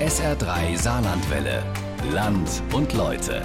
SR3 Saarlandwelle. Land und Leute.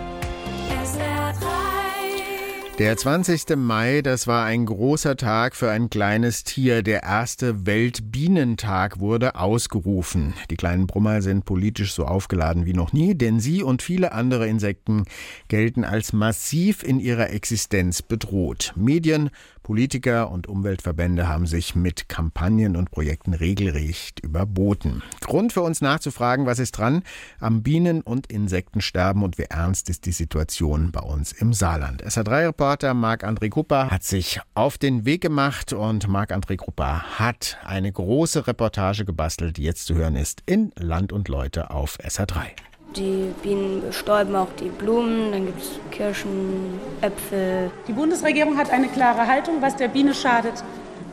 Der 20. Mai, das war ein großer Tag für ein kleines Tier. Der erste Weltbienentag wurde ausgerufen. Die kleinen Brummer sind politisch so aufgeladen wie noch nie, denn sie und viele andere Insekten gelten als massiv in ihrer Existenz bedroht. Medien Politiker und Umweltverbände haben sich mit Kampagnen und Projekten regelrecht überboten. Grund für uns nachzufragen, was ist dran am Bienen- und Insektensterben und wie ernst ist die Situation bei uns im Saarland. SA3-Reporter Marc-André Kupper hat sich auf den Weg gemacht und Marc-André Kupper hat eine große Reportage gebastelt, die jetzt zu hören ist in Land und Leute auf SA3. Die Bienen bestäuben auch die Blumen, dann gibt es Kirschen, Äpfel. Die Bundesregierung hat eine klare Haltung, was der Biene schadet,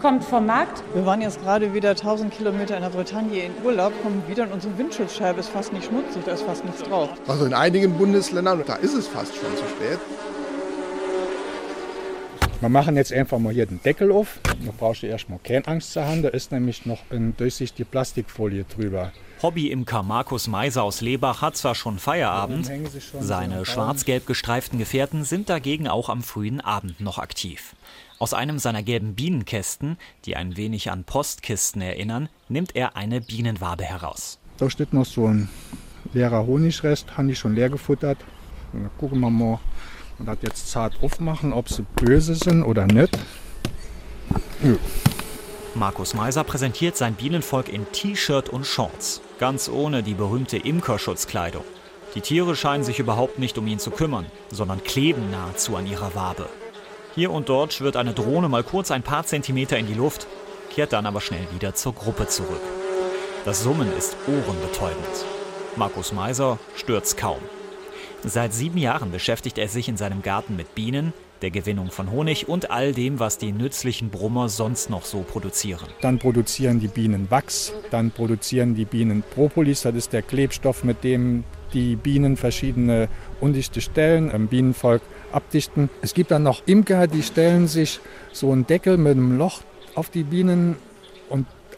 kommt vom Markt. Wir waren jetzt gerade wieder 1000 Kilometer in der Bretagne in Urlaub, kommen wieder und unsere Windschutzscheibe ist fast nicht schmutzig, da ist fast nichts drauf. Also in einigen Bundesländern, da ist es fast schon zu spät. Wir machen jetzt einfach mal hier den Deckel auf. Da brauchst du erstmal keine Angst zu haben, da ist nämlich noch eine durchsichtige Plastikfolie drüber. Hobbyimker Markus Meiser aus Lebach hat zwar schon Feierabend, seine schwarz-gelb gestreiften Gefährten sind dagegen auch am frühen Abend noch aktiv. Aus einem seiner gelben Bienenkästen, die ein wenig an Postkisten erinnern, nimmt er eine Bienenwabe heraus. Da steht noch so ein leerer Honigrest, habe ich schon leer gefuttert. Dann gucken wir mal und das jetzt zart aufmachen, ob sie böse sind oder nicht. Ja. Markus Meiser präsentiert sein Bienenvolk in T-Shirt und Shorts, ganz ohne die berühmte Imkerschutzkleidung. Die Tiere scheinen sich überhaupt nicht um ihn zu kümmern, sondern kleben nahezu an ihrer Wabe. Hier und dort schwirrt eine Drohne mal kurz ein paar Zentimeter in die Luft, kehrt dann aber schnell wieder zur Gruppe zurück. Das Summen ist ohrenbetäubend. Markus Meiser stört's kaum. Seit sieben Jahren beschäftigt er sich in seinem Garten mit Bienen, der Gewinnung von Honig und all dem, was die nützlichen Brummer sonst noch so produzieren. Dann produzieren die Bienen Wachs, dann produzieren die Bienen Propolis, das ist der Klebstoff, mit dem die Bienen verschiedene undichte Stellen im Bienenvolk abdichten. Es gibt dann noch Imker, die stellen sich so einen Deckel mit einem Loch auf die Bienen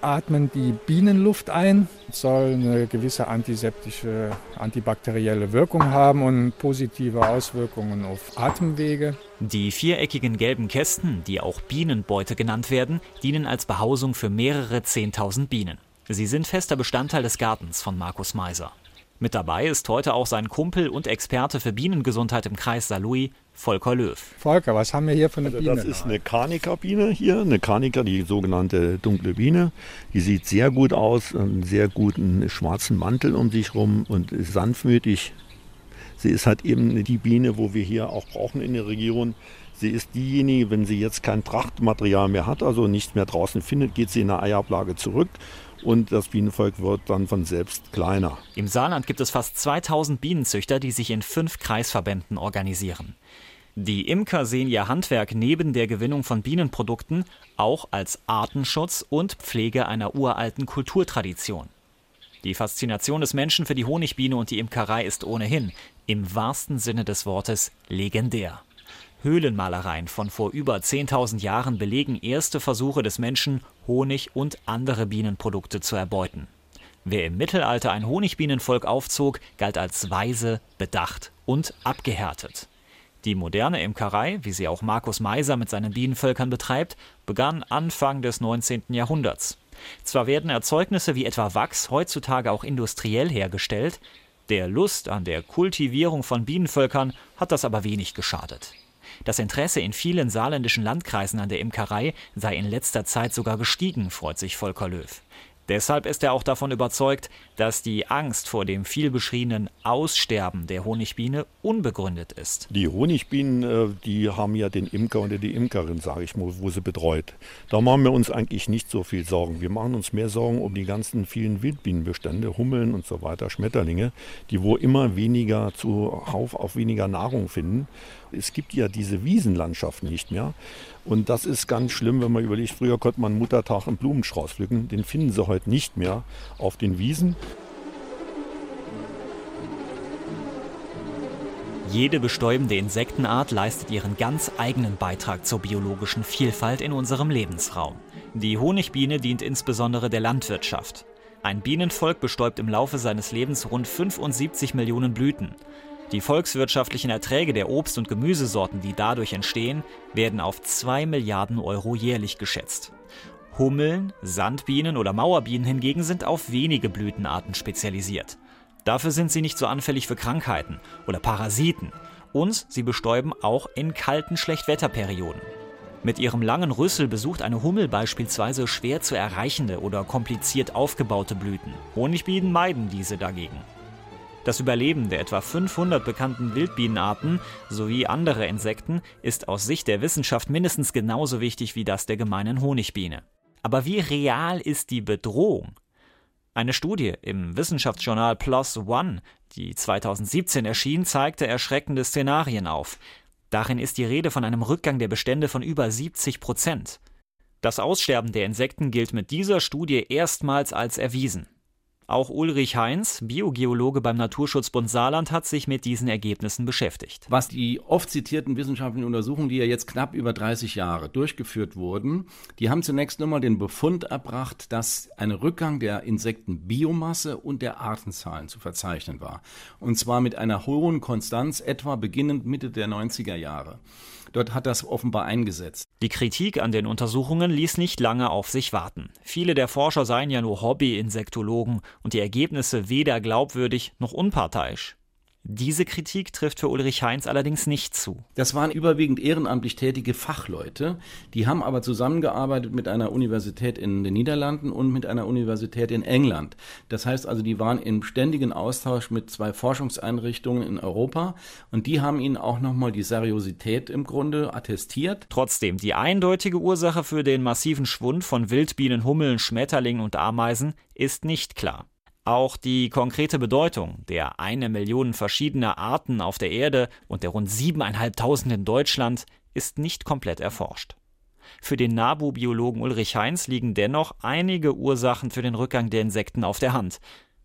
atmen die Bienenluft ein, soll eine gewisse antiseptische, antibakterielle Wirkung haben und positive Auswirkungen auf Atemwege. Die viereckigen gelben Kästen, die auch Bienenbeute genannt werden, dienen als Behausung für mehrere Zehntausend Bienen. Sie sind fester Bestandteil des Gartens von Markus Meiser. Mit dabei ist heute auch sein Kumpel und Experte für Bienengesundheit im Kreis Saarlouis, Volker Löw. Volker, was haben wir hier für eine also Biene? Das ist eine Karnika-Biene hier, eine Karnika, die sogenannte dunkle Biene. Die sieht sehr gut aus, einen sehr guten schwarzen Mantel um sich rum und ist sanftmütig. Sie ist halt eben die Biene, wo wir hier auch brauchen in der Region. Sie ist diejenige, wenn sie jetzt kein Trachtmaterial mehr hat, also nichts mehr draußen findet, geht sie in eine Eiablage zurück und das Bienenvolk wird dann von selbst kleiner. Im Saarland gibt es fast 2000 Bienenzüchter, die sich in fünf Kreisverbänden organisieren. Die Imker sehen ihr Handwerk neben der Gewinnung von Bienenprodukten auch als Artenschutz und Pflege einer uralten Kulturtradition. Die Faszination des Menschen für die Honigbiene und die Imkerei ist ohnehin, im wahrsten Sinne des Wortes, legendär. Höhlenmalereien von vor über 10.000 Jahren belegen erste Versuche des Menschen, Honig und andere Bienenprodukte zu erbeuten. Wer im Mittelalter ein Honigbienenvolk aufzog, galt als weise, bedacht und abgehärtet. Die moderne Imkerei, wie sie auch Markus Meiser mit seinen Bienenvölkern betreibt, begann Anfang des 19. Jahrhunderts. Zwar werden Erzeugnisse wie etwa Wachs heutzutage auch industriell hergestellt, der Lust an der Kultivierung von Bienenvölkern hat das aber wenig geschadet. Das Interesse in vielen saarländischen Landkreisen an der Imkerei sei in letzter Zeit sogar gestiegen, freut sich Volker Löw. Deshalb ist er auch davon überzeugt, dass die Angst vor dem vielbeschriebenen Aussterben der Honigbiene unbegründet ist. Die Honigbienen, äh, die haben ja den Imker oder die Imkerin, sage ich mal, wo sie betreut. Da machen wir uns eigentlich nicht so viel Sorgen. Wir machen uns mehr Sorgen um die ganzen vielen Wildbienenbestände, Hummeln und so weiter, Schmetterlinge, die wo immer weniger zuhauf auf weniger Nahrung finden. Es gibt ja diese Wiesenlandschaft nicht mehr. Und das ist ganz schlimm, wenn man überlegt, früher konnte man Muttertag einen Blumenstrauß pflücken. Den finden sie heute nicht mehr auf den Wiesen. Jede bestäubende Insektenart leistet ihren ganz eigenen Beitrag zur biologischen Vielfalt in unserem Lebensraum. Die Honigbiene dient insbesondere der Landwirtschaft. Ein Bienenvolk bestäubt im Laufe seines Lebens rund 75 Millionen Blüten. Die volkswirtschaftlichen Erträge der Obst- und Gemüsesorten, die dadurch entstehen, werden auf 2 Milliarden Euro jährlich geschätzt. Hummeln, Sandbienen oder Mauerbienen hingegen sind auf wenige Blütenarten spezialisiert. Dafür sind sie nicht so anfällig für Krankheiten oder Parasiten und sie bestäuben auch in kalten Schlechtwetterperioden. Mit ihrem langen Rüssel besucht eine Hummel beispielsweise schwer zu erreichende oder kompliziert aufgebaute Blüten. Honigbienen meiden diese dagegen. Das Überleben der etwa 500 bekannten Wildbienenarten sowie andere Insekten ist aus Sicht der Wissenschaft mindestens genauso wichtig wie das der gemeinen Honigbiene. Aber wie real ist die Bedrohung? Eine Studie im Wissenschaftsjournal PLOS ONE, die 2017 erschien, zeigte erschreckende Szenarien auf. Darin ist die Rede von einem Rückgang der Bestände von über 70 Prozent. Das Aussterben der Insekten gilt mit dieser Studie erstmals als erwiesen. Auch Ulrich Heinz, Biogeologe beim Naturschutzbund Saarland, hat sich mit diesen Ergebnissen beschäftigt. Was die oft zitierten wissenschaftlichen Untersuchungen, die ja jetzt knapp über 30 Jahre durchgeführt wurden, die haben zunächst nochmal den Befund erbracht, dass ein Rückgang der Insektenbiomasse und der Artenzahlen zu verzeichnen war. Und zwar mit einer hohen Konstanz, etwa beginnend Mitte der 90er Jahre. Dort hat das offenbar eingesetzt. Die Kritik an den Untersuchungen ließ nicht lange auf sich warten. Viele der Forscher seien ja nur Hobby-Insektologen und die Ergebnisse weder glaubwürdig noch unparteiisch. Diese Kritik trifft für Ulrich Heinz allerdings nicht zu. Das waren überwiegend ehrenamtlich tätige Fachleute, die haben aber zusammengearbeitet mit einer Universität in den Niederlanden und mit einer Universität in England. Das heißt also, die waren im ständigen Austausch mit zwei Forschungseinrichtungen in Europa und die haben ihnen auch nochmal die Seriosität im Grunde attestiert. Trotzdem, die eindeutige Ursache für den massiven Schwund von Wildbienen, Hummeln, Schmetterlingen und Ameisen ist nicht klar. Auch die konkrete Bedeutung der eine Million verschiedener Arten auf der Erde und der rund siebeneinhalbtausend in Deutschland ist nicht komplett erforscht. Für den NABU-Biologen Ulrich Heinz liegen dennoch einige Ursachen für den Rückgang der Insekten auf der Hand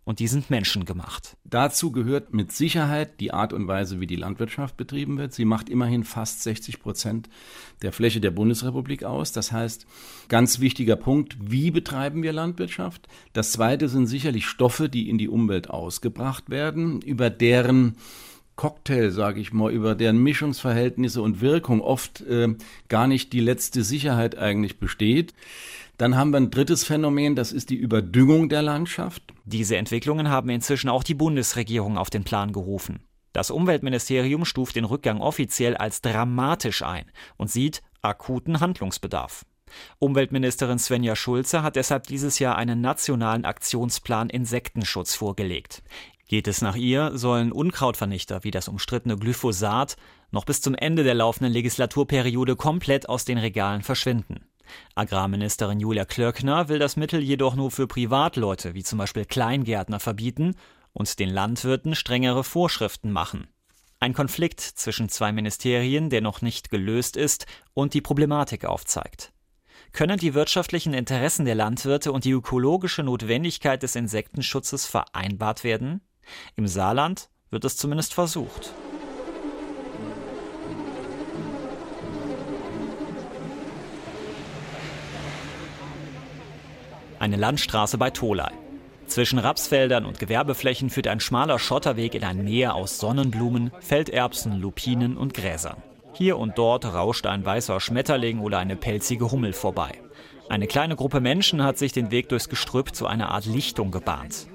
und die sind menschengemacht. Dazu gehört mit Sicherheit die Art und Weise, wie die Landwirtschaft betrieben wird. Sie macht immerhin fast 60 Prozent der Fläche der Bundesrepublik aus. Das heißt, ganz wichtiger Punkt, wie betreiben wir Landwirtschaft? Das zweite sind sicherlich Stoffe, die in die Umwelt ausgebracht werden, über deren Cocktail, sage ich mal, über deren Mischungsverhältnisse und Wirkung oft äh, gar nicht die letzte Sicherheit eigentlich besteht. Dann haben wir ein drittes Phänomen, das ist die Überdüngung der Landschaft. Diese Entwicklungen haben inzwischen auch die Bundesregierung auf den Plan gerufen. Das Umweltministerium stuft den Rückgang offiziell als dramatisch ein und sieht akuten Handlungsbedarf. Umweltministerin Svenja Schulze hat deshalb dieses Jahr einen nationalen Aktionsplan Insektenschutz vorgelegt. Geht es nach ihr, sollen Unkrautvernichter wie das umstrittene Glyphosat noch bis zum Ende der laufenden Legislaturperiode komplett aus den Regalen verschwinden. Agrarministerin Julia Klöckner will das Mittel jedoch nur für Privatleute wie zum Beispiel Kleingärtner verbieten und den Landwirten strengere Vorschriften machen. Ein Konflikt zwischen zwei Ministerien, der noch nicht gelöst ist und die Problematik aufzeigt. Können die wirtschaftlichen Interessen der Landwirte und die ökologische Notwendigkeit des Insektenschutzes vereinbart werden? Im Saarland wird es zumindest versucht. Eine Landstraße bei Tolai. Zwischen Rapsfeldern und Gewerbeflächen führt ein schmaler Schotterweg in ein Meer aus Sonnenblumen, Felderbsen, Lupinen und Gräsern. Hier und dort rauscht ein weißer Schmetterling oder eine pelzige Hummel vorbei. Eine kleine Gruppe Menschen hat sich den Weg durchs Gestrüpp zu einer Art Lichtung gebahnt.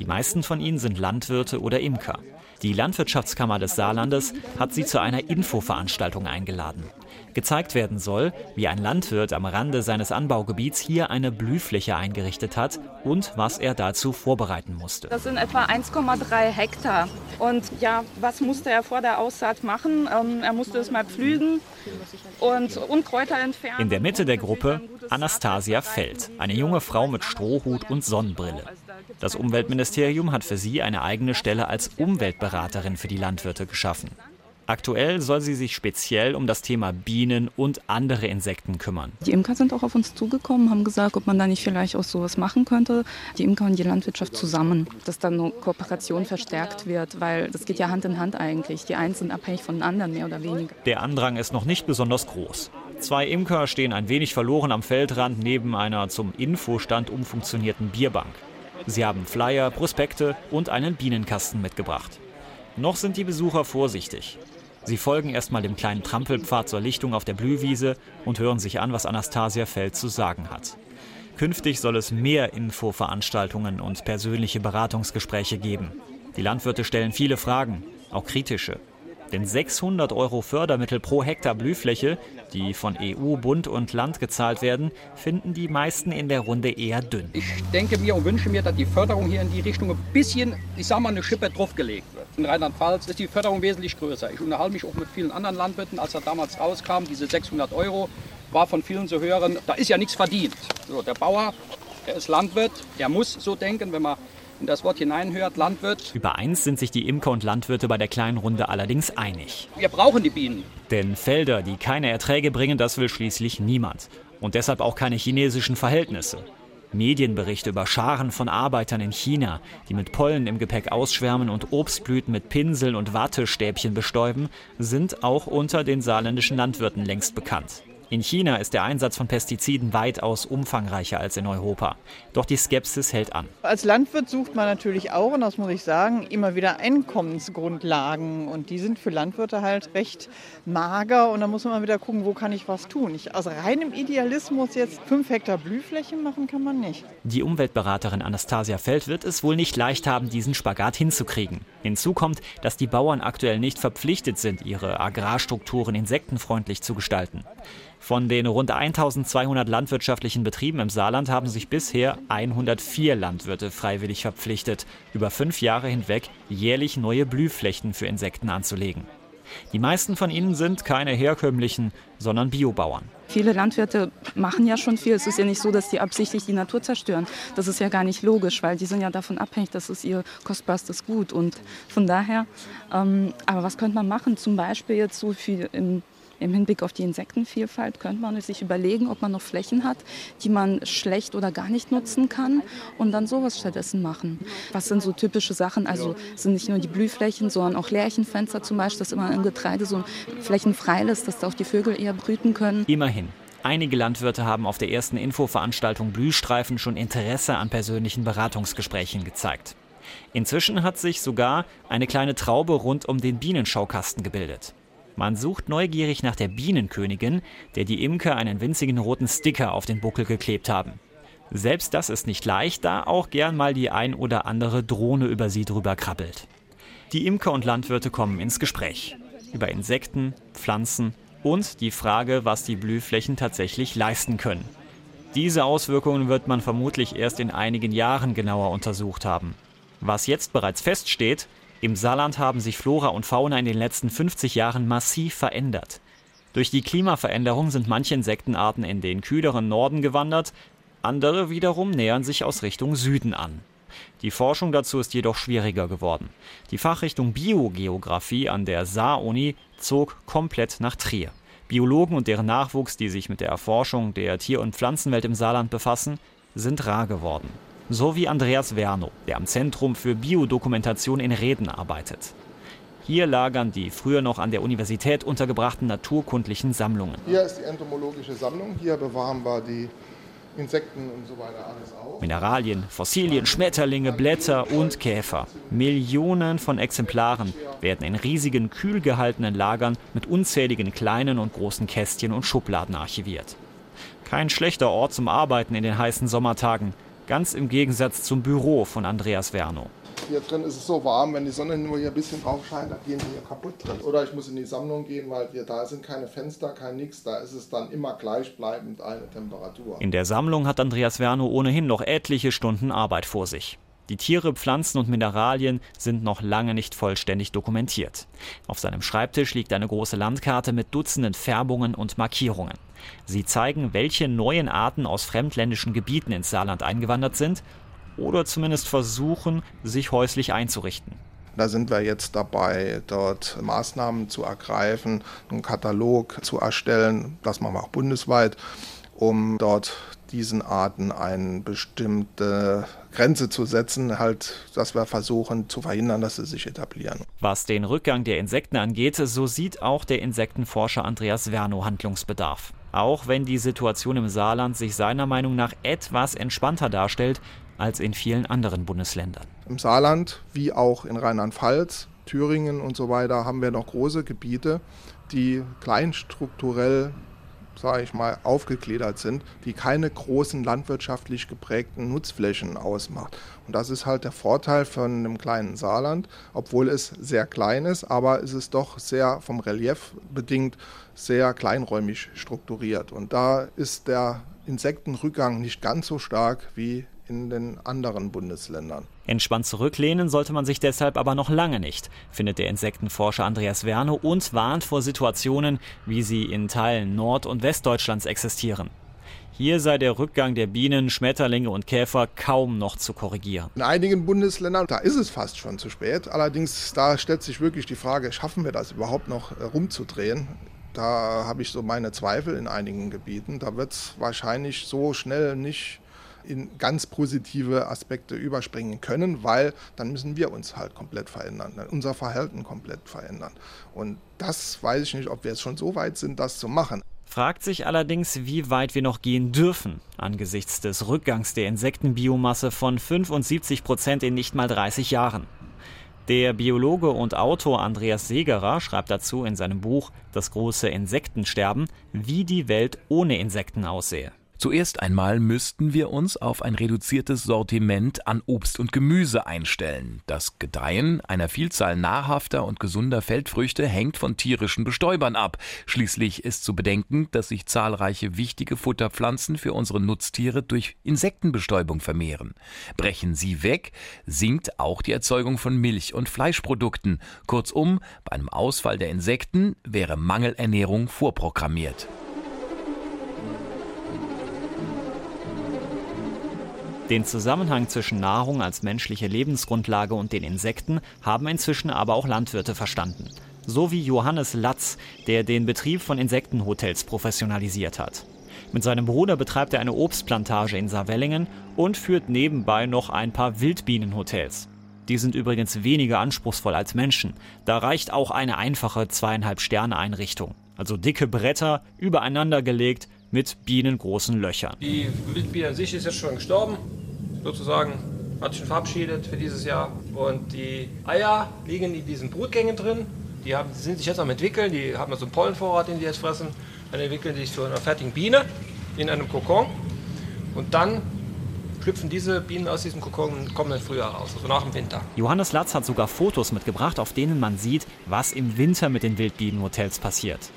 Die meisten von ihnen sind Landwirte oder Imker. Die Landwirtschaftskammer des Saarlandes hat sie zu einer Infoveranstaltung eingeladen. Gezeigt werden soll, wie ein Landwirt am Rande seines Anbaugebiets hier eine Blühfläche eingerichtet hat und was er dazu vorbereiten musste. Das sind etwa 1,3 Hektar. Und ja, was musste er vor der Aussaat machen? Ähm, er musste es mal pflügen und Unkräuter entfernen. In der Mitte der Gruppe Anastasia Feld, eine junge Frau mit Strohhut und Sonnenbrille. Das Umweltministerium hat für sie eine eigene Stelle als Umweltberaterin für die Landwirte geschaffen. Aktuell soll sie sich speziell um das Thema Bienen und andere Insekten kümmern. Die Imker sind auch auf uns zugekommen, haben gesagt, ob man da nicht vielleicht auch sowas machen könnte. Die Imker und die Landwirtschaft zusammen, dass dann eine Kooperation verstärkt wird, weil das geht ja Hand in Hand eigentlich. Die einen sind abhängig von den anderen, mehr oder weniger. Der Andrang ist noch nicht besonders groß. Zwei Imker stehen ein wenig verloren am Feldrand neben einer zum Infostand umfunktionierten Bierbank. Sie haben Flyer, Prospekte und einen Bienenkasten mitgebracht. Noch sind die Besucher vorsichtig. Sie folgen erstmal dem kleinen Trampelpfad zur Lichtung auf der Blühwiese und hören sich an, was Anastasia Feld zu sagen hat. Künftig soll es mehr Infoveranstaltungen und persönliche Beratungsgespräche geben. Die Landwirte stellen viele Fragen, auch kritische. Denn 600 Euro Fördermittel pro Hektar Blühfläche, die von EU, Bund und Land gezahlt werden, finden die meisten in der Runde eher dünn. Ich denke mir und wünsche mir, dass die Förderung hier in die Richtung ein bisschen, ich sag mal, eine Schippe draufgelegt wird. In Rheinland-Pfalz ist die Förderung wesentlich größer. Ich unterhalte mich auch mit vielen anderen Landwirten, als er damals rauskam, diese 600 Euro, war von vielen zu hören, da ist ja nichts verdient. So, der Bauer, der ist Landwirt, der muss so denken, wenn man in das Wort hineinhört, Landwirt. Über eins sind sich die Imker und Landwirte bei der kleinen Runde allerdings einig. Wir brauchen die Bienen. Denn Felder, die keine Erträge bringen, das will schließlich niemand. Und deshalb auch keine chinesischen Verhältnisse. Medienberichte über Scharen von Arbeitern in China, die mit Pollen im Gepäck ausschwärmen und Obstblüten mit Pinseln und Wattestäbchen bestäuben, sind auch unter den saarländischen Landwirten längst bekannt. In China ist der Einsatz von Pestiziden weitaus umfangreicher als in Europa. Doch die Skepsis hält an. Als Landwirt sucht man natürlich auch, und das muss ich sagen, immer wieder Einkommensgrundlagen. Und die sind für Landwirte halt recht mager. Und da muss man mal wieder gucken, wo kann ich was tun. Ich, aus reinem Idealismus jetzt fünf Hektar Blühfläche machen kann man nicht. Die Umweltberaterin Anastasia Feld wird es wohl nicht leicht haben, diesen Spagat hinzukriegen. Hinzu kommt, dass die Bauern aktuell nicht verpflichtet sind, ihre Agrarstrukturen insektenfreundlich zu gestalten. Von den rund 1200 landwirtschaftlichen Betrieben im Saarland haben sich bisher 104 Landwirte freiwillig verpflichtet, über fünf Jahre hinweg jährlich neue Blühflächen für Insekten anzulegen. Die meisten von ihnen sind keine herkömmlichen, sondern Biobauern. Viele Landwirte machen ja schon viel. Es ist ja nicht so, dass die absichtlich die Natur zerstören. Das ist ja gar nicht logisch, weil die sind ja davon abhängig, das ist ihr kostbarstes Gut. Und von daher, ähm, aber was könnte man machen? Zum Beispiel jetzt so viel im im Hinblick auf die Insektenvielfalt könnte man sich überlegen, ob man noch Flächen hat, die man schlecht oder gar nicht nutzen kann und dann sowas stattdessen machen. Was sind so typische Sachen? Also sind nicht nur die Blühflächen, sondern auch Lärchenfenster zum Beispiel, dass immer im Getreide so Flächen frei lässt, dass da auch die Vögel eher brüten können. Immerhin. Einige Landwirte haben auf der ersten Infoveranstaltung Blühstreifen schon Interesse an persönlichen Beratungsgesprächen gezeigt. Inzwischen hat sich sogar eine kleine Traube rund um den Bienenschaukasten gebildet. Man sucht neugierig nach der Bienenkönigin, der die Imker einen winzigen roten Sticker auf den Buckel geklebt haben. Selbst das ist nicht leicht, da auch gern mal die ein oder andere Drohne über sie drüber krabbelt. Die Imker und Landwirte kommen ins Gespräch. Über Insekten, Pflanzen und die Frage, was die Blühflächen tatsächlich leisten können. Diese Auswirkungen wird man vermutlich erst in einigen Jahren genauer untersucht haben. Was jetzt bereits feststeht, im Saarland haben sich Flora und Fauna in den letzten 50 Jahren massiv verändert. Durch die Klimaveränderung sind manche Insektenarten in den kühleren Norden gewandert, andere wiederum nähern sich aus Richtung Süden an. Die Forschung dazu ist jedoch schwieriger geworden. Die Fachrichtung Biogeographie an der Saar-Uni zog komplett nach Trier. Biologen und deren Nachwuchs, die sich mit der Erforschung der Tier- und Pflanzenwelt im Saarland befassen, sind rar geworden so wie Andreas Werno, der am Zentrum für Biodokumentation in Reden arbeitet. Hier lagern die früher noch an der Universität untergebrachten naturkundlichen Sammlungen. Hier ist die entomologische Sammlung, hier bewahren wir die Insekten und so weiter alles auf. Mineralien, Fossilien, Schmetterlinge, Blätter und Käfer. Millionen von Exemplaren werden in riesigen, kühl gehaltenen Lagern mit unzähligen kleinen und großen Kästchen und Schubladen archiviert. Kein schlechter Ort zum Arbeiten in den heißen Sommertagen. Ganz im Gegensatz zum Büro von Andreas Werno. Hier drin ist es so warm, wenn die Sonne nur hier ein bisschen drauf scheint, dann gehen die hier kaputt drin. Oder ich muss in die Sammlung gehen, weil wir, da sind keine Fenster, kein nix. Da ist es dann immer gleichbleibend eine Temperatur. In der Sammlung hat Andreas Werno ohnehin noch etliche Stunden Arbeit vor sich. Die Tiere, Pflanzen und Mineralien sind noch lange nicht vollständig dokumentiert. Auf seinem Schreibtisch liegt eine große Landkarte mit Dutzenden Färbungen und Markierungen. Sie zeigen, welche neuen Arten aus fremdländischen Gebieten ins Saarland eingewandert sind oder zumindest versuchen, sich häuslich einzurichten. Da sind wir jetzt dabei, dort Maßnahmen zu ergreifen, einen Katalog zu erstellen, das machen wir auch bundesweit, um dort diesen Arten eine bestimmte Grenze zu setzen, halt, dass wir versuchen zu verhindern, dass sie sich etablieren. Was den Rückgang der Insekten angeht, so sieht auch der Insektenforscher Andreas Werno Handlungsbedarf. Auch wenn die Situation im Saarland sich seiner Meinung nach etwas entspannter darstellt als in vielen anderen Bundesländern. Im Saarland wie auch in Rheinland-Pfalz, Thüringen und so weiter haben wir noch große Gebiete, die kleinstrukturell sage ich mal, aufgegliedert sind, die keine großen landwirtschaftlich geprägten Nutzflächen ausmacht. Und das ist halt der Vorteil von einem kleinen Saarland, obwohl es sehr klein ist, aber es ist doch sehr vom Relief bedingt sehr kleinräumig strukturiert. Und da ist der Insektenrückgang nicht ganz so stark wie in den anderen Bundesländern. Entspannt zurücklehnen sollte man sich deshalb aber noch lange nicht, findet der Insektenforscher Andreas Werno und warnt vor Situationen, wie sie in Teilen Nord- und Westdeutschlands existieren. Hier sei der Rückgang der Bienen, Schmetterlinge und Käfer kaum noch zu korrigieren. In einigen Bundesländern, da ist es fast schon zu spät. Allerdings, da stellt sich wirklich die Frage, schaffen wir das überhaupt noch äh, rumzudrehen? Da habe ich so meine Zweifel in einigen Gebieten. Da wird es wahrscheinlich so schnell nicht in ganz positive Aspekte überspringen können, weil dann müssen wir uns halt komplett verändern, unser Verhalten komplett verändern. Und das weiß ich nicht, ob wir jetzt schon so weit sind, das zu machen. Fragt sich allerdings, wie weit wir noch gehen dürfen, angesichts des Rückgangs der Insektenbiomasse von 75 Prozent in nicht mal 30 Jahren. Der Biologe und Autor Andreas Segerer schreibt dazu in seinem Buch Das große Insektensterben, wie die Welt ohne Insekten aussähe. Zuerst einmal müssten wir uns auf ein reduziertes Sortiment an Obst und Gemüse einstellen. Das Gedeihen einer Vielzahl nahrhafter und gesunder Feldfrüchte hängt von tierischen Bestäubern ab. Schließlich ist zu bedenken, dass sich zahlreiche wichtige Futterpflanzen für unsere Nutztiere durch Insektenbestäubung vermehren. Brechen sie weg, sinkt auch die Erzeugung von Milch- und Fleischprodukten. Kurzum, bei einem Ausfall der Insekten wäre Mangelernährung vorprogrammiert. Den Zusammenhang zwischen Nahrung als menschliche Lebensgrundlage und den Insekten haben inzwischen aber auch Landwirte verstanden. So wie Johannes Latz, der den Betrieb von Insektenhotels professionalisiert hat. Mit seinem Bruder betreibt er eine Obstplantage in Saarwellingen und führt nebenbei noch ein paar Wildbienenhotels. Die sind übrigens weniger anspruchsvoll als Menschen. Da reicht auch eine einfache zweieinhalb Sterne Einrichtung. Also dicke Bretter übereinander gelegt mit bienengroßen Löchern. Die Wildbiene an sich ist jetzt schon gestorben sozusagen, hat sich schon verabschiedet für dieses Jahr. Und die Eier liegen in diesen Brutgängen drin. Die, haben, sind sich jetzt am entwickeln, die haben so einen Pollenvorrat, den die jetzt fressen. Dann entwickeln die sich zu einer fertigen Biene in einem Kokon. Und dann schlüpfen diese Bienen aus diesem Kokon und kommen im Frühjahr raus, also nach dem Winter. Johannes Latz hat sogar Fotos mitgebracht, auf denen man sieht, was im Winter mit den Wildbienenhotels passiert.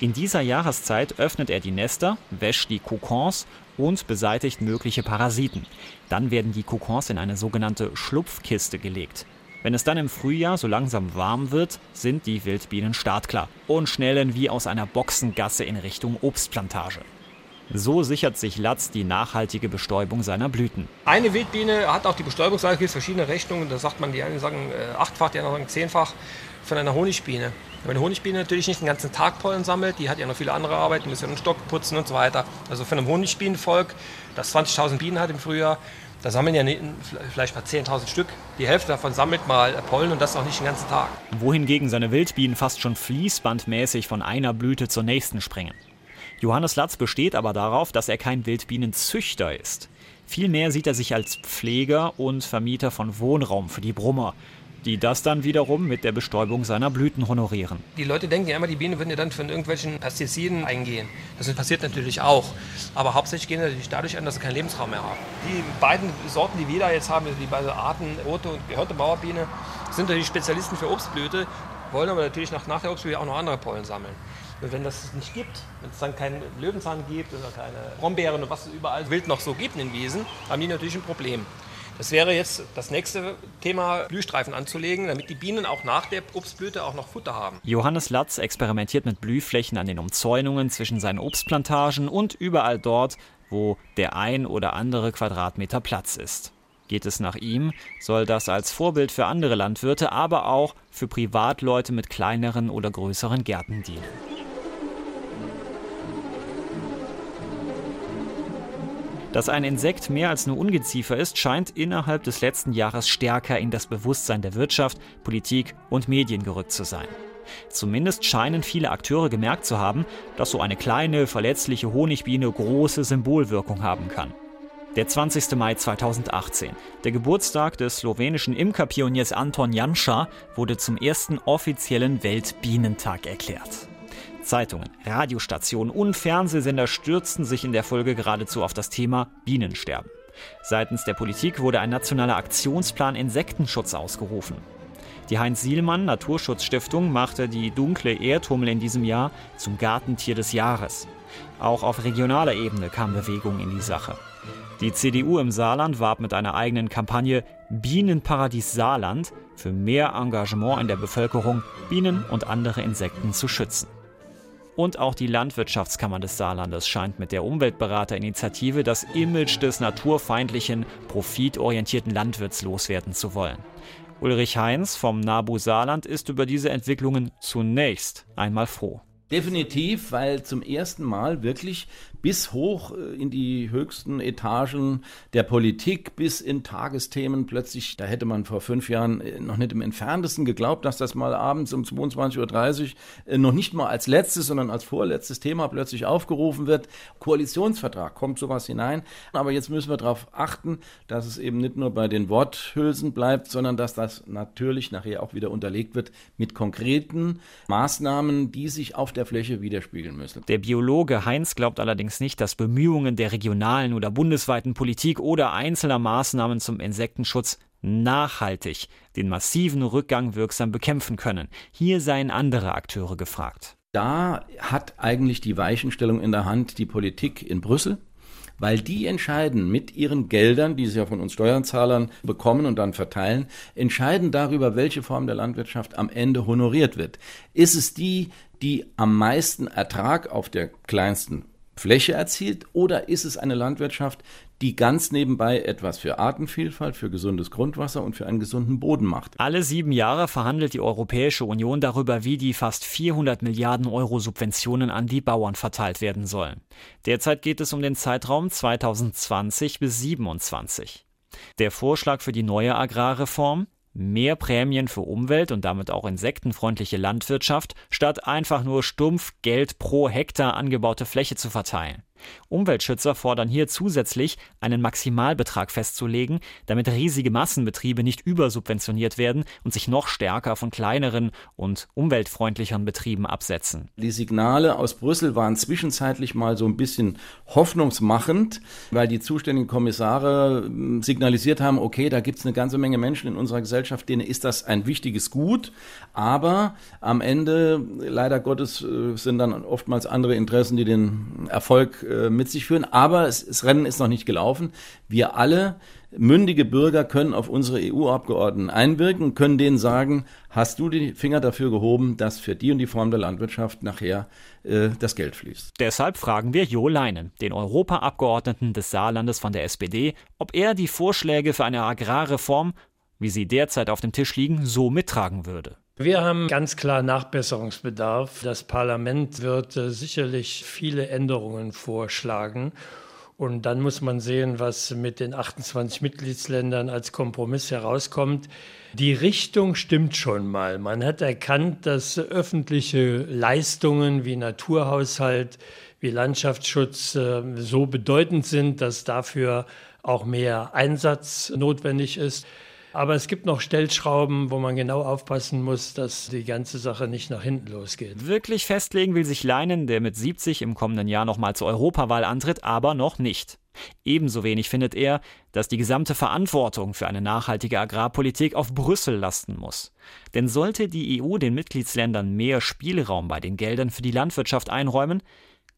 In dieser Jahreszeit öffnet er die Nester, wäscht die Kokons und beseitigt mögliche Parasiten. Dann werden die Kokons in eine sogenannte Schlupfkiste gelegt. Wenn es dann im Frühjahr so langsam warm wird, sind die Wildbienen startklar und schnellen wie aus einer Boxengasse in Richtung Obstplantage. So sichert sich Latz die nachhaltige Bestäubung seiner Blüten. Eine Wildbiene hat auch die Bestäubungsseite, es verschiedene Rechnungen, da sagt man, die einen sagen äh, achtfach, die anderen sagen zehnfach von einer Honigbiene. Wenn eine Honigbiene natürlich nicht den ganzen Tag Pollen sammelt, die hat ja noch viele andere Arbeiten, muss ja einen Stock putzen und so weiter. Also von einem Honigbienenvolk, das 20.000 Bienen hat im Frühjahr, da sammeln ja vielleicht mal 10.000 Stück. Die Hälfte davon sammelt mal Pollen und das auch nicht den ganzen Tag. Wohingegen seine Wildbienen fast schon fließbandmäßig von einer Blüte zur nächsten springen. Johannes Latz besteht aber darauf, dass er kein Wildbienenzüchter ist. Vielmehr sieht er sich als Pfleger und Vermieter von Wohnraum für die Brummer, die das dann wiederum mit der Bestäubung seiner Blüten honorieren. Die Leute denken ja immer, die Bienen würden ja dann von irgendwelchen Pestiziden eingehen. Das passiert natürlich auch. Aber hauptsächlich gehen sie natürlich dadurch an, dass sie keinen Lebensraum mehr haben. Die beiden Sorten, die wir da jetzt haben, die beiden Arten, rote und gehörte Mauerbiene, sind natürlich Spezialisten für Obstblüte, wollen aber natürlich nach, nach der Obstblüte auch noch andere Pollen sammeln. Und wenn das nicht gibt, wenn es dann keinen Löwenzahn gibt oder keine Brombeeren und was es überall wild noch so gibt in den Wiesen, haben die natürlich ein Problem. Das wäre jetzt das nächste Thema, Blühstreifen anzulegen, damit die Bienen auch nach der Obstblüte auch noch Futter haben. Johannes Latz experimentiert mit Blühflächen an den Umzäunungen zwischen seinen Obstplantagen und überall dort, wo der ein oder andere Quadratmeter Platz ist. Geht es nach ihm, soll das als Vorbild für andere Landwirte, aber auch für Privatleute mit kleineren oder größeren Gärten dienen. Dass ein Insekt mehr als nur Ungeziefer ist, scheint innerhalb des letzten Jahres stärker in das Bewusstsein der Wirtschaft, Politik und Medien gerückt zu sein. Zumindest scheinen viele Akteure gemerkt zu haben, dass so eine kleine, verletzliche Honigbiene große Symbolwirkung haben kann. Der 20. Mai 2018, der Geburtstag des slowenischen Imkerpioniers Anton Janša, wurde zum ersten offiziellen Weltbienentag erklärt. Zeitungen, Radiostationen und Fernsehsender stürzten sich in der Folge geradezu auf das Thema Bienensterben. Seitens der Politik wurde ein nationaler Aktionsplan Insektenschutz ausgerufen. Die Heinz-Sielmann Naturschutzstiftung machte die dunkle Erdhummel in diesem Jahr zum Gartentier des Jahres. Auch auf regionaler Ebene kam Bewegung in die Sache. Die CDU im Saarland warb mit einer eigenen Kampagne Bienenparadies Saarland für mehr Engagement in der Bevölkerung, Bienen und andere Insekten zu schützen. Und auch die Landwirtschaftskammer des Saarlandes scheint mit der Umweltberaterinitiative das Image des naturfeindlichen, profitorientierten Landwirts loswerden zu wollen. Ulrich Heinz vom NABU Saarland ist über diese Entwicklungen zunächst einmal froh. Definitiv, weil zum ersten Mal wirklich bis hoch äh, in die höchsten Etagen der Politik, bis in Tagesthemen plötzlich, da hätte man vor fünf Jahren äh, noch nicht im entferntesten geglaubt, dass das mal abends um 22.30 Uhr äh, noch nicht mal als letztes, sondern als vorletztes Thema plötzlich aufgerufen wird. Koalitionsvertrag kommt sowas hinein. Aber jetzt müssen wir darauf achten, dass es eben nicht nur bei den Worthülsen bleibt, sondern dass das natürlich nachher auch wieder unterlegt wird mit konkreten Maßnahmen, die sich auf der Fläche widerspiegeln müssen. Der Biologe Heinz glaubt allerdings, allerdings nicht, dass Bemühungen der regionalen oder bundesweiten Politik oder einzelner Maßnahmen zum Insektenschutz nachhaltig den massiven Rückgang wirksam bekämpfen können. Hier seien andere Akteure gefragt. Da hat eigentlich die Weichenstellung in der Hand die Politik in Brüssel, weil die entscheiden mit ihren Geldern, die sie ja von uns Steuerzahlern bekommen und dann verteilen, entscheiden darüber, welche Form der Landwirtschaft am Ende honoriert wird. Ist es die, die am meisten Ertrag auf der kleinsten Fläche erzielt oder ist es eine Landwirtschaft, die ganz nebenbei etwas für Artenvielfalt, für gesundes Grundwasser und für einen gesunden Boden macht? Alle sieben Jahre verhandelt die Europäische Union darüber, wie die fast 400 Milliarden Euro Subventionen an die Bauern verteilt werden sollen. Derzeit geht es um den Zeitraum 2020 bis 2027. Der Vorschlag für die neue Agrarreform Mehr Prämien für Umwelt und damit auch insektenfreundliche Landwirtschaft, statt einfach nur stumpf Geld pro Hektar angebaute Fläche zu verteilen. Umweltschützer fordern hier zusätzlich, einen Maximalbetrag festzulegen, damit riesige Massenbetriebe nicht übersubventioniert werden und sich noch stärker von kleineren und umweltfreundlicheren Betrieben absetzen. Die Signale aus Brüssel waren zwischenzeitlich mal so ein bisschen hoffnungsmachend, weil die zuständigen Kommissare hm, signalisiert haben, okay, da gibt es eine ganze Menge Menschen in unserer Gesellschaft, denen ist das ein wichtiges Gut, aber am Ende, leider Gottes, äh, sind dann oftmals andere Interessen, die den Erfolg äh, mit sich führen. Aber es, das Rennen ist noch nicht gelaufen. Wir alle, mündige Bürger, können auf unsere EU-Abgeordneten einwirken, können denen sagen, hast du die Finger dafür gehoben, dass für die und die Form der Landwirtschaft nachher äh, das Geld fließt. Deshalb fragen wir Jo Leinen, den Europaabgeordneten des Saarlandes von der SPD, ob er die Vorschläge für eine Agrarreform, wie sie derzeit auf dem Tisch liegen, so mittragen würde. Wir haben ganz klar Nachbesserungsbedarf. Das Parlament wird äh, sicherlich viele Änderungen vorschlagen. Und dann muss man sehen, was mit den 28 Mitgliedsländern als Kompromiss herauskommt. Die Richtung stimmt schon mal. Man hat erkannt, dass öffentliche Leistungen wie Naturhaushalt, wie Landschaftsschutz äh, so bedeutend sind, dass dafür auch mehr Einsatz notwendig ist. Aber es gibt noch Stellschrauben, wo man genau aufpassen muss, dass die ganze Sache nicht nach hinten losgeht. Wirklich festlegen will sich Leinen, der mit 70 im kommenden Jahr nochmal zur Europawahl antritt, aber noch nicht. Ebenso wenig findet er, dass die gesamte Verantwortung für eine nachhaltige Agrarpolitik auf Brüssel lasten muss. Denn sollte die EU den Mitgliedsländern mehr Spielraum bei den Geldern für die Landwirtschaft einräumen,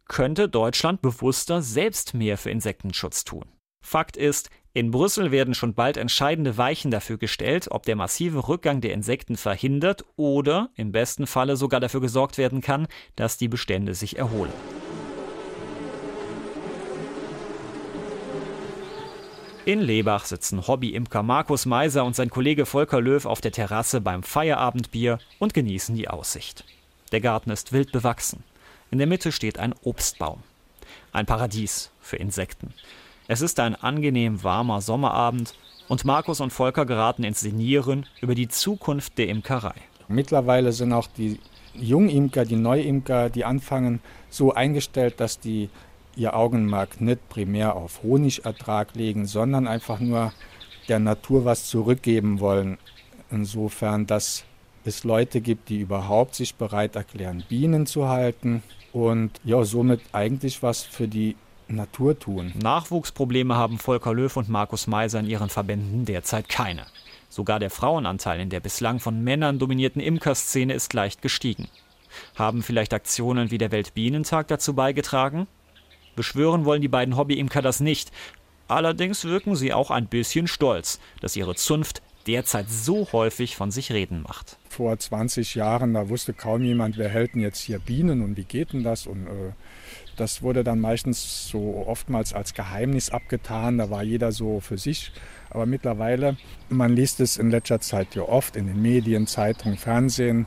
könnte Deutschland bewusster selbst mehr für Insektenschutz tun. Fakt ist, in Brüssel werden schon bald entscheidende Weichen dafür gestellt, ob der massive Rückgang der Insekten verhindert oder im besten Falle sogar dafür gesorgt werden kann, dass die Bestände sich erholen. In Lebach sitzen Hobby-Imker Markus Meiser und sein Kollege Volker Löw auf der Terrasse beim Feierabendbier und genießen die Aussicht. Der Garten ist wild bewachsen. In der Mitte steht ein Obstbaum. Ein Paradies für Insekten. Es ist ein angenehm warmer Sommerabend und Markus und Volker geraten ins Senieren über die Zukunft der Imkerei. Mittlerweile sind auch die Jungimker, die Neuimker, die anfangen, so eingestellt, dass die ihr Augenmerk nicht primär auf Honigertrag legen, sondern einfach nur der Natur was zurückgeben wollen. Insofern, dass es Leute gibt, die überhaupt sich bereit erklären, Bienen zu halten und ja, somit eigentlich was für die Natur tun. Nachwuchsprobleme haben Volker Löw und Markus Meiser in ihren Verbänden derzeit keine. Sogar der Frauenanteil in der bislang von Männern dominierten Imkerszene ist leicht gestiegen. Haben vielleicht Aktionen wie der Weltbienentag dazu beigetragen? Beschwören wollen die beiden Hobbyimker das nicht. Allerdings wirken sie auch ein bisschen stolz, dass ihre Zunft derzeit so häufig von sich reden macht. Vor 20 Jahren, da wusste kaum jemand, wer hält denn jetzt hier Bienen und wie geht denn das? Und äh, das wurde dann meistens so oftmals als Geheimnis abgetan. Da war jeder so für sich. Aber mittlerweile, man liest es in letzter Zeit ja oft in den Medien, Zeitungen, Fernsehen.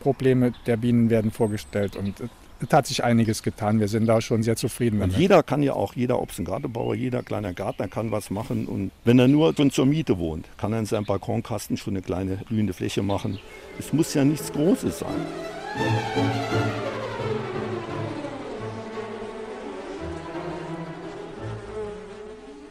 Probleme der Bienen werden vorgestellt und es hat sich einiges getan. Wir sind da schon sehr zufrieden damit. Jeder kann ja auch, jeder, ob es ein Gartenbauer, jeder kleiner Gärtner kann was machen. Und wenn er nur schon zur Miete wohnt, kann er in seinem Balkonkasten schon eine kleine blühende Fläche machen. Es muss ja nichts Großes sein.